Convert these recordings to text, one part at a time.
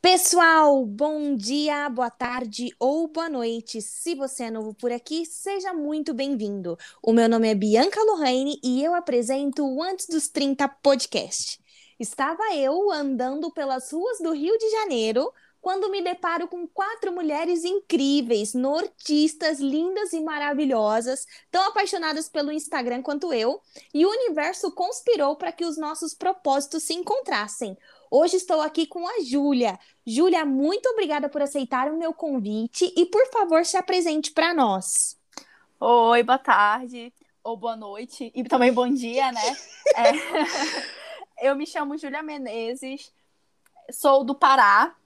Pessoal, bom dia, boa tarde ou boa noite. Se você é novo por aqui, seja muito bem-vindo. O meu nome é Bianca Lohane e eu apresento o Antes dos 30 podcast. Estava eu andando pelas ruas do Rio de Janeiro quando me deparo com quatro mulheres incríveis, nortistas, lindas e maravilhosas, tão apaixonadas pelo Instagram quanto eu, e o universo conspirou para que os nossos propósitos se encontrassem. Hoje estou aqui com a Júlia. Júlia, muito obrigada por aceitar o meu convite e, por favor, se apresente para nós. Oi, boa tarde, ou boa noite, e também bom dia, né? é... Eu me chamo Júlia Menezes, sou do Pará,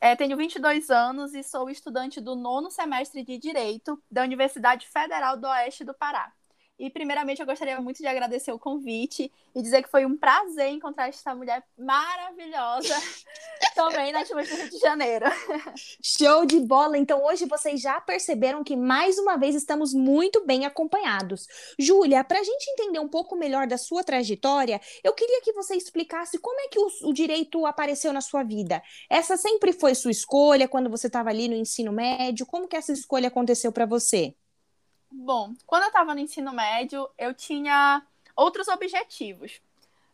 é, tenho 22 anos e sou estudante do nono semestre de Direito da Universidade Federal do Oeste do Pará. E, primeiramente, eu gostaria muito de agradecer o convite e dizer que foi um prazer encontrar essa mulher maravilhosa também na Atmosfera do Rio de Janeiro. Show de bola! Então, hoje vocês já perceberam que, mais uma vez, estamos muito bem acompanhados. Júlia, para a gente entender um pouco melhor da sua trajetória, eu queria que você explicasse como é que o, o direito apareceu na sua vida. Essa sempre foi sua escolha quando você estava ali no ensino médio? Como que essa escolha aconteceu para você? Bom, quando eu estava no ensino médio, eu tinha outros objetivos.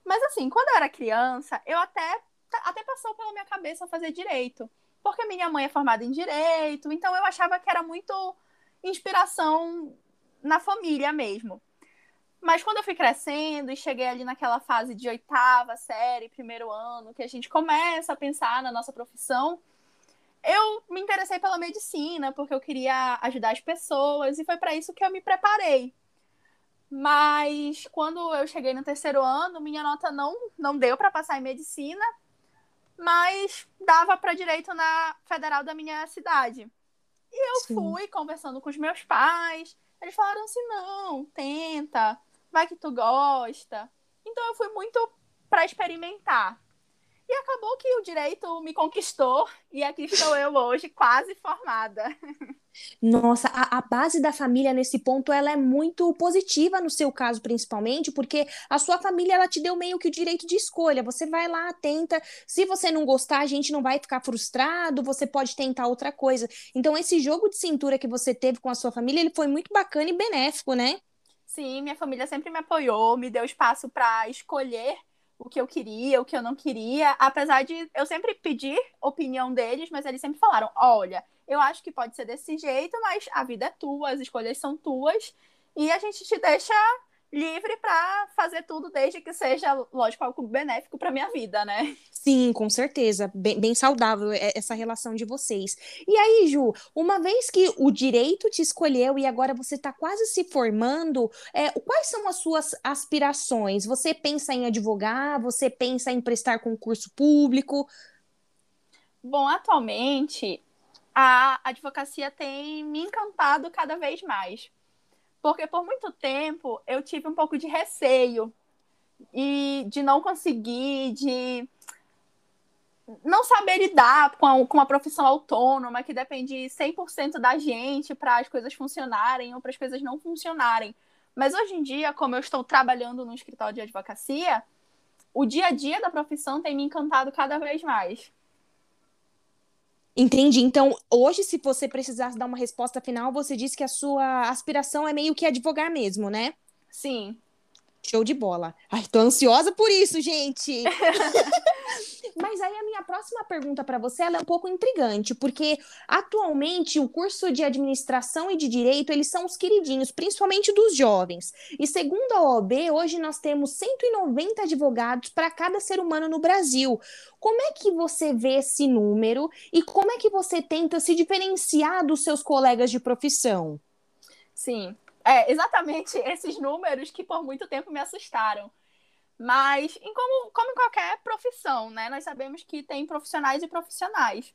Mas assim, quando eu era criança, eu até até passou pela minha cabeça fazer direito, porque minha mãe é formada em direito, então eu achava que era muito inspiração na família mesmo. Mas quando eu fui crescendo e cheguei ali naquela fase de oitava série, primeiro ano, que a gente começa a pensar na nossa profissão, eu me interessei pela medicina, porque eu queria ajudar as pessoas, e foi para isso que eu me preparei. Mas quando eu cheguei no terceiro ano, minha nota não, não deu para passar em medicina, mas dava para direito na federal da minha cidade. E eu Sim. fui conversando com os meus pais, eles falaram assim: não, tenta, vai que tu gosta. Então eu fui muito para experimentar. Acabou que o direito me conquistou e aqui estou eu hoje, quase formada. Nossa, a, a, base da família nesse ponto ela é muito positiva no seu caso, principalmente, porque a sua família ela te deu meio que o direito de escolha. Você vai lá, tenta. Se você não gostar, a gente não vai ficar frustrado, você pode tentar outra coisa. Então, esse jogo de cintura que você teve com a sua família, ele foi muito bacana e benéfico, né? Sim, minha família sempre me apoiou, me deu espaço para escolher o que eu queria, o que eu não queria, apesar de eu sempre pedir opinião deles, mas eles sempre falaram: olha, eu acho que pode ser desse jeito, mas a vida é tua, as escolhas são tuas, e a gente te deixa livre para fazer tudo, desde que seja, lógico, algo benéfico para minha vida, né? Sim, com certeza. Bem, bem, saudável essa relação de vocês. E aí, Ju, uma vez que o direito te escolheu e agora você está quase se formando, é, quais são as suas aspirações? Você pensa em advogar? Você pensa em prestar concurso público? Bom, atualmente a advocacia tem me encantado cada vez mais porque por muito tempo eu tive um pouco de receio e de não conseguir, de não saber lidar com, a, com uma profissão autônoma que depende 100% da gente para as coisas funcionarem ou para as coisas não funcionarem. Mas hoje em dia, como eu estou trabalhando no escritório de advocacia, o dia a dia da profissão tem me encantado cada vez mais. Entendi. Então, hoje, se você precisasse dar uma resposta final, você disse que a sua aspiração é meio que advogar mesmo, né? Sim. Show de bola. Ai, tô ansiosa por isso, gente. Mas aí a minha próxima pergunta para você é um pouco intrigante, porque atualmente o curso de administração e de direito, eles são os queridinhos, principalmente dos jovens. E segundo a OAB, hoje nós temos 190 advogados para cada ser humano no Brasil. Como é que você vê esse número e como é que você tenta se diferenciar dos seus colegas de profissão? Sim, é exatamente esses números que por muito tempo me assustaram. Mas, em como, como em qualquer profissão, né? Nós sabemos que tem profissionais e profissionais.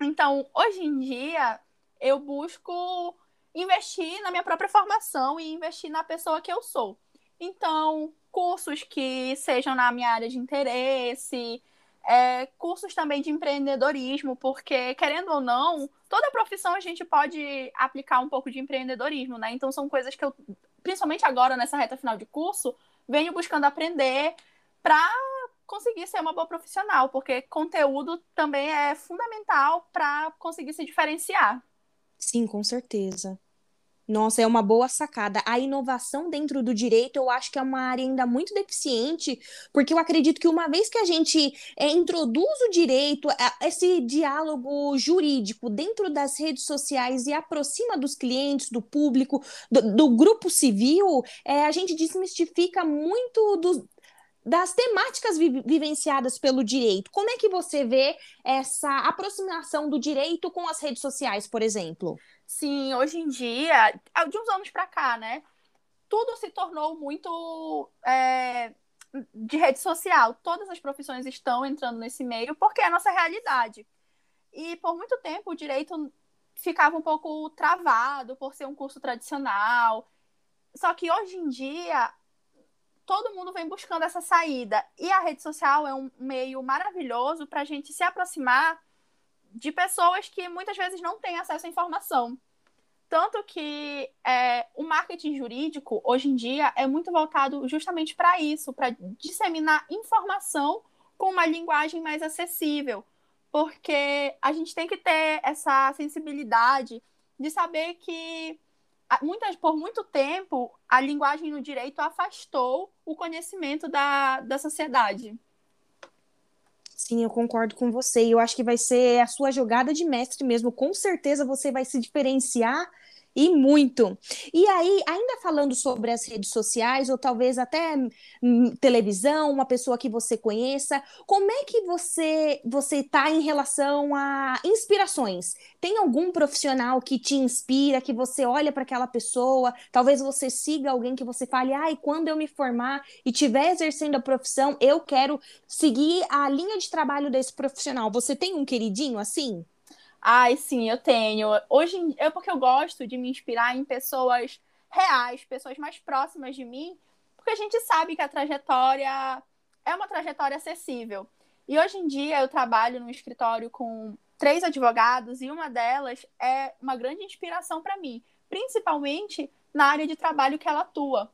Então, hoje em dia, eu busco investir na minha própria formação e investir na pessoa que eu sou. Então, cursos que sejam na minha área de interesse, é, cursos também de empreendedorismo, porque, querendo ou não, toda profissão a gente pode aplicar um pouco de empreendedorismo, né? Então, são coisas que eu, principalmente agora nessa reta final de curso, venho buscando aprender para conseguir ser uma boa profissional, porque conteúdo também é fundamental para conseguir se diferenciar. Sim, com certeza. Nossa, é uma boa sacada. A inovação dentro do direito, eu acho que é uma área ainda muito deficiente, porque eu acredito que uma vez que a gente é, introduz o direito, é, esse diálogo jurídico dentro das redes sociais e aproxima dos clientes, do público, do, do grupo civil, é, a gente desmistifica muito das temáticas vi vivenciadas pelo direito. Como é que você vê essa aproximação do direito com as redes sociais, por exemplo? Sim, hoje em dia, de uns anos para cá, né? Tudo se tornou muito é, de rede social. Todas as profissões estão entrando nesse meio porque é a nossa realidade. E por muito tempo o direito ficava um pouco travado por ser um curso tradicional. Só que hoje em dia todo mundo vem buscando essa saída. E a rede social é um meio maravilhoso para a gente se aproximar de pessoas que muitas vezes não têm acesso à informação. Tanto que é, o marketing jurídico, hoje em dia, é muito voltado justamente para isso, para disseminar informação com uma linguagem mais acessível. Porque a gente tem que ter essa sensibilidade de saber que muitas, por muito tempo, a linguagem no direito afastou o conhecimento da, da sociedade. Sim, eu concordo com você. Eu acho que vai ser a sua jogada de mestre mesmo. Com certeza você vai se diferenciar e muito. E aí, ainda falando sobre as redes sociais, ou talvez até hum, televisão, uma pessoa que você conheça, como é que você você está em relação a inspirações? Tem algum profissional que te inspira, que você olha para aquela pessoa, talvez você siga alguém que você fale, ai, quando eu me formar e estiver exercendo a profissão, eu quero seguir a linha de trabalho desse profissional. Você tem um queridinho assim? Ai, sim, eu tenho. Hoje é porque eu gosto de me inspirar em pessoas reais, pessoas mais próximas de mim, porque a gente sabe que a trajetória é uma trajetória acessível. E hoje em dia eu trabalho num escritório com três advogados e uma delas é uma grande inspiração para mim, principalmente na área de trabalho que ela atua.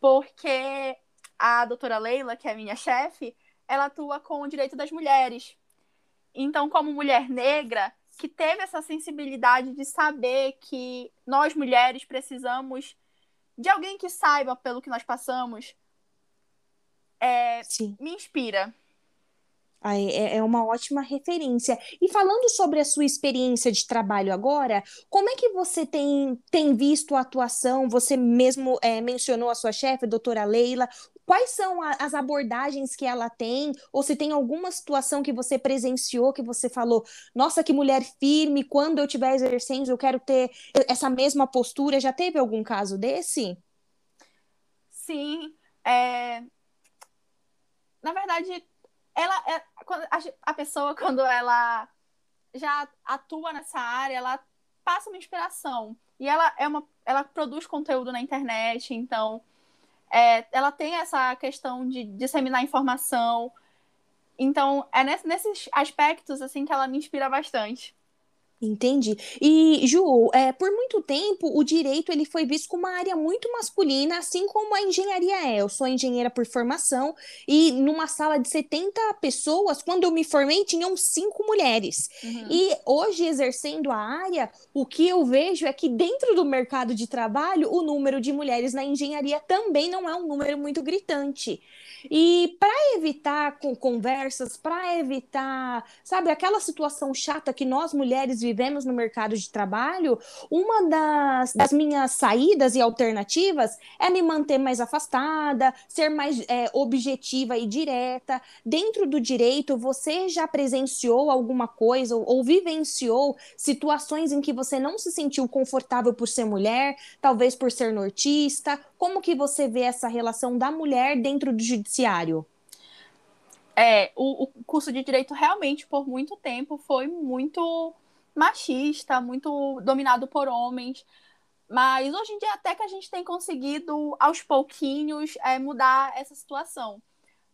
Porque a doutora Leila, que é minha chefe, ela atua com o direito das mulheres. Então, como mulher negra, que teve essa sensibilidade de saber que nós mulheres precisamos de alguém que saiba pelo que nós passamos, é, me inspira. É, é uma ótima referência. E falando sobre a sua experiência de trabalho agora, como é que você tem, tem visto a atuação? Você mesmo é, mencionou a sua chefe, a doutora Leila. Quais são a, as abordagens que ela tem? Ou se tem alguma situação que você presenciou que você falou, nossa, que mulher firme, quando eu estiver exercendo, eu quero ter essa mesma postura. Já teve algum caso desse? Sim. É... Na verdade, ela é, a, pessoa quando ela já atua nessa área, ela passa uma inspiração e ela é uma ela produz conteúdo na internet, então é, ela tem essa questão de disseminar informação. Então, é nesses aspectos assim que ela me inspira bastante. Entendi. E, Ju, é, por muito tempo o direito ele foi visto como uma área muito masculina, assim como a engenharia é. Eu sou engenheira por formação e numa sala de 70 pessoas, quando eu me formei, tinham cinco mulheres. Uhum. E hoje, exercendo a área, o que eu vejo é que dentro do mercado de trabalho, o número de mulheres na engenharia também não é um número muito gritante. E para evitar conversas, para evitar, sabe, aquela situação chata que nós mulheres vivemos no mercado de trabalho, uma das, das minhas saídas e alternativas é me manter mais afastada, ser mais é, objetiva e direta. Dentro do direito, você já presenciou alguma coisa ou, ou vivenciou situações em que você não se sentiu confortável por ser mulher, talvez por ser nortista? Como que você vê essa relação da mulher dentro do judiciário? É, o, o curso de direito realmente, por muito tempo, foi muito machista, muito dominado por homens. Mas hoje em dia, até que a gente tem conseguido, aos pouquinhos, é, mudar essa situação.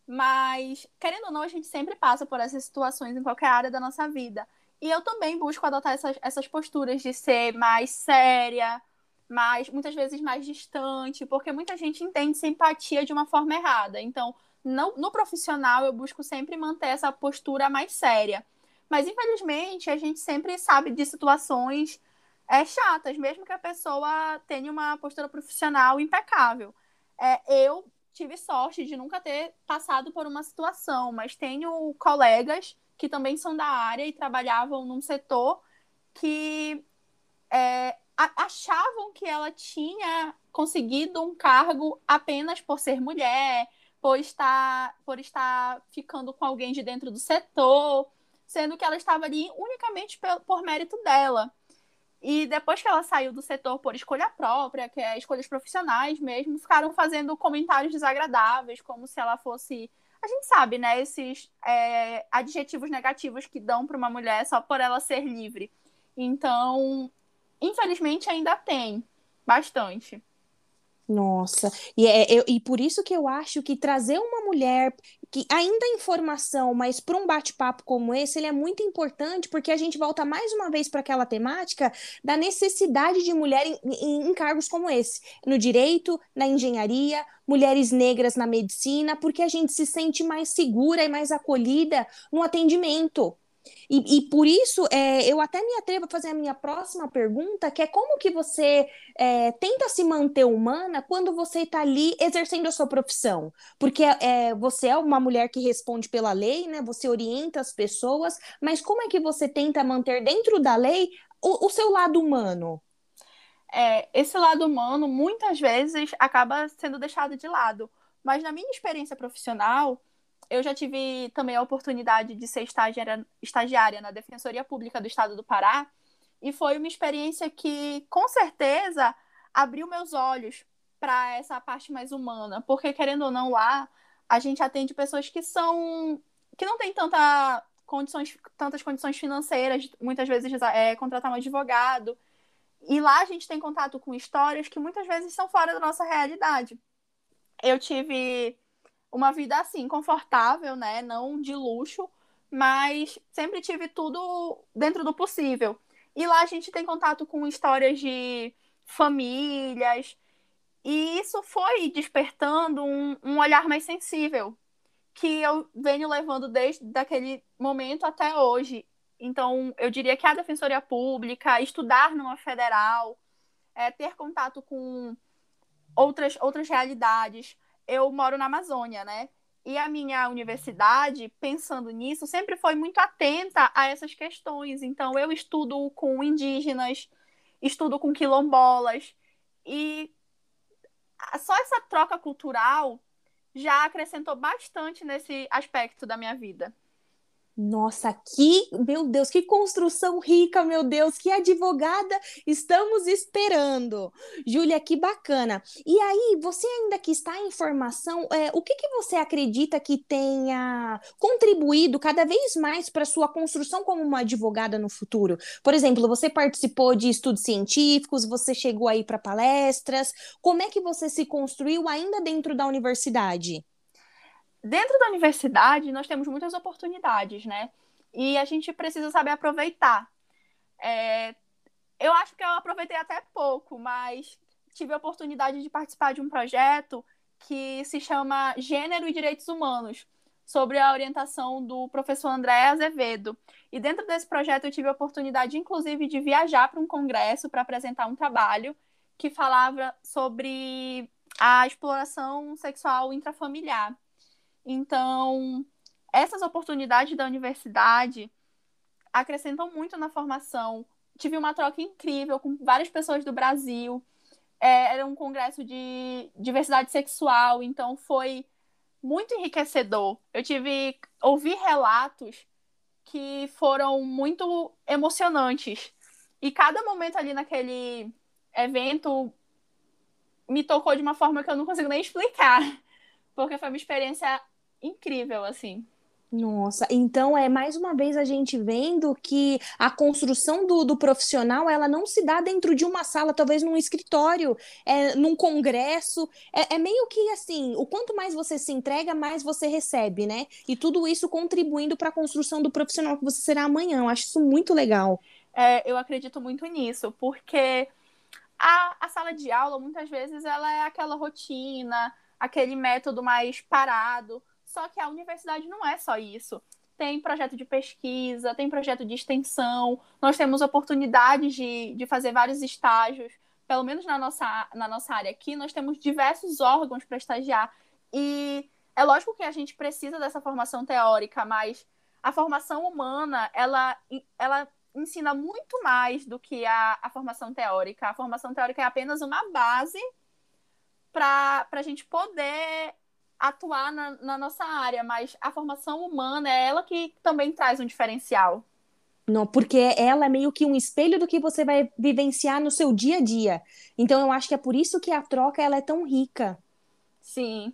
Mas, querendo ou não, a gente sempre passa por essas situações em qualquer área da nossa vida. E eu também busco adotar essas, essas posturas de ser mais séria, mais muitas vezes mais distante, porque muita gente entende simpatia de uma forma errada. Então, no, no profissional eu busco sempre manter essa postura mais séria. Mas, infelizmente, a gente sempre sabe de situações é, chatas, mesmo que a pessoa tenha uma postura profissional impecável. É, eu tive sorte de nunca ter passado por uma situação, mas tenho colegas que também são da área e trabalhavam num setor que é, achavam que ela tinha conseguido um cargo apenas por ser mulher, por estar, por estar ficando com alguém de dentro do setor, sendo que ela estava ali unicamente por, por mérito dela. E depois que ela saiu do setor por escolha própria, que é escolhas profissionais mesmo, ficaram fazendo comentários desagradáveis, como se ela fosse. A gente sabe, né? Esses é, adjetivos negativos que dão para uma mulher só por ela ser livre. Então, infelizmente, ainda tem bastante. Nossa, e, é, eu, e por isso que eu acho que trazer uma mulher que ainda é informação, mas para um bate-papo como esse, ele é muito importante, porque a gente volta mais uma vez para aquela temática da necessidade de mulher em, em, em cargos como esse, no direito, na engenharia, mulheres negras na medicina, porque a gente se sente mais segura e mais acolhida no atendimento. E, e por isso, é, eu até me atrevo a fazer a minha próxima pergunta, que é como que você é, tenta se manter humana quando você está ali exercendo a sua profissão? Porque é, você é uma mulher que responde pela lei, né? Você orienta as pessoas, mas como é que você tenta manter dentro da lei o, o seu lado humano? É, esse lado humano, muitas vezes, acaba sendo deixado de lado. Mas na minha experiência profissional, eu já tive também a oportunidade de ser estagiária, estagiária na Defensoria Pública do Estado do Pará, e foi uma experiência que, com certeza, abriu meus olhos para essa parte mais humana, porque, querendo ou não, lá a gente atende pessoas que são. que não têm tanta condições, tantas condições financeiras, muitas vezes é, contratar um advogado. E lá a gente tem contato com histórias que muitas vezes são fora da nossa realidade. Eu tive uma vida assim, confortável, né? Não de luxo, mas sempre tive tudo dentro do possível. E lá a gente tem contato com histórias de famílias, e isso foi despertando um, um olhar mais sensível, que eu venho levando desde aquele momento até hoje. Então, eu diria que a Defensoria Pública, estudar numa federal, é, ter contato com outras, outras realidades, eu moro na Amazônia, né? E a minha universidade, pensando nisso, sempre foi muito atenta a essas questões. Então, eu estudo com indígenas, estudo com quilombolas, e só essa troca cultural já acrescentou bastante nesse aspecto da minha vida. Nossa, que, meu Deus, que construção rica, meu Deus, que advogada estamos esperando. Júlia, que bacana. E aí, você ainda que está em formação, é, o que, que você acredita que tenha contribuído cada vez mais para sua construção como uma advogada no futuro? Por exemplo, você participou de estudos científicos, você chegou aí para palestras. Como é que você se construiu ainda dentro da universidade? Dentro da universidade, nós temos muitas oportunidades, né? E a gente precisa saber aproveitar. É, eu acho que eu aproveitei até pouco, mas tive a oportunidade de participar de um projeto que se chama Gênero e Direitos Humanos, sobre a orientação do professor André Azevedo. E dentro desse projeto eu tive a oportunidade, inclusive, de viajar para um congresso para apresentar um trabalho que falava sobre a exploração sexual intrafamiliar. Então, essas oportunidades da universidade acrescentam muito na formação. Tive uma troca incrível com várias pessoas do Brasil. É, era um congresso de diversidade sexual, então foi muito enriquecedor. Eu tive ouvi relatos que foram muito emocionantes. E cada momento ali naquele evento me tocou de uma forma que eu não consigo nem explicar, porque foi uma experiência incrível, assim. Nossa, então é mais uma vez a gente vendo que a construção do, do, profissional ela não se dá dentro de uma sala, talvez num escritório, é, num congresso. É, é meio que assim: o quanto mais você se entrega, mais você recebe, né? E tudo isso contribuindo para a construção do profissional que você será amanhã. Eu acho isso muito legal. É, eu acredito muito nisso, porque a, a sala de aula, muitas vezes, ela é aquela rotina, aquele método mais parado Só que a universidade não é só isso. Tem projeto de pesquisa, tem projeto de extensão, nós temos oportunidades de, de fazer vários estágios. Pelo menos na nossa, na nossa área aqui, nós temos diversos órgãos para estagiar. E é lógico que a gente precisa dessa formação teórica, mas a formação humana, ela, ela ensina muito mais do que a, a formação teórica. A formação teórica é apenas uma base para a gente poder atuar na, na, nossa área, mas a formação humana é ela que também traz um diferencial. Não, porque ela é meio que um espelho do que você vai vivenciar no seu dia a dia. Então eu acho que é por isso que a troca ela é tão rica. Sim.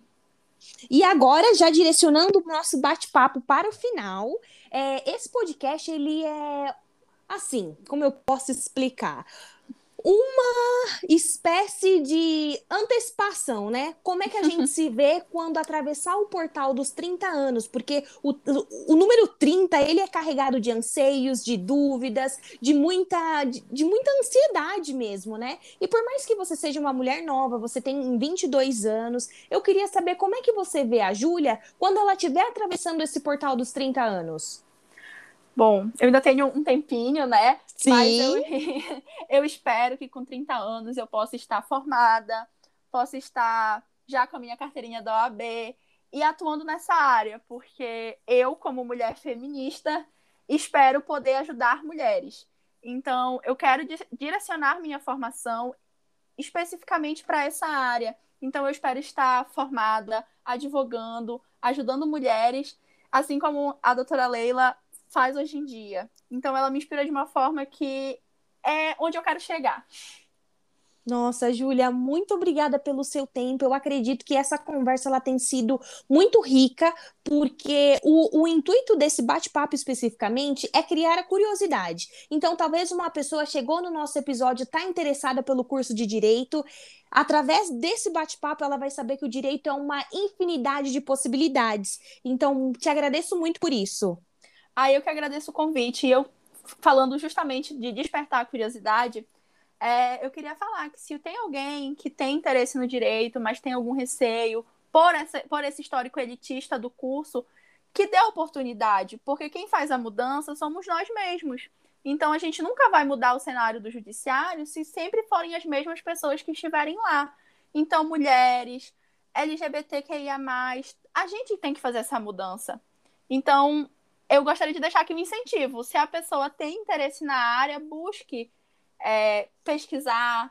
E agora, já direcionando o nosso bate-papo para o final, é, esse podcast ele é assim, como eu posso explicar? Uma espécie de antecipação, né? Como é que a gente se vê quando atravessar o portal dos 30 anos? Porque o, o, número 30, ele é carregado de anseios, de dúvidas, de muita, de, de, muita ansiedade mesmo, né? E por mais que você seja uma mulher nova, você tem 22 anos, eu queria saber como é que você vê a Júlia quando ela estiver atravessando esse portal dos 30 anos. Bom, eu ainda tenho um tempinho, né? Sim. Mas eu, eu espero que com 30 anos eu possa estar formada, possa estar já com a minha carteirinha da OAB e atuando nessa área, porque eu, como mulher feminista, espero poder ajudar mulheres. Então, eu quero direcionar minha formação especificamente para essa área. Então, eu espero estar formada, advogando, ajudando mulheres, assim como a doutora Leila faz hoje em dia. Então ela me inspira de uma forma que é onde eu quero chegar. Nossa, Júlia, muito obrigada pelo seu tempo. Eu acredito que essa conversa ela tem sido muito rica, porque o, o intuito desse bate-papo especificamente é criar a curiosidade. Então, talvez uma pessoa chegou no nosso episódio, está interessada pelo curso de direito. Através desse bate-papo, ela vai saber que o direito é uma infinidade de possibilidades. Então, te agradeço muito por isso. Aí eu que agradeço o convite. E eu, falando justamente de despertar a curiosidade, é, eu queria falar que se tem alguém que tem interesse no direito, mas tem algum receio por, essa, por esse histórico elitista do curso, que dê oportunidade, porque quem faz a mudança somos nós mesmos. Então a gente nunca vai mudar o cenário do judiciário se sempre forem as mesmas pessoas que estiverem lá. Então, mulheres, LGBTQIA, a gente tem que fazer essa mudança. Então, eu gostaria de deixar aqui um incentivo. Se a pessoa tem interesse na área, busque é, pesquisar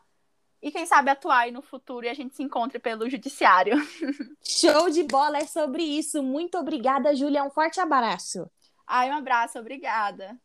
e, quem sabe, atuar aí no futuro e a gente se encontre pelo judiciário. Show de bola, é sobre isso. Muito obrigada, Júlia. Um forte abraço. Ai, um abraço, obrigada.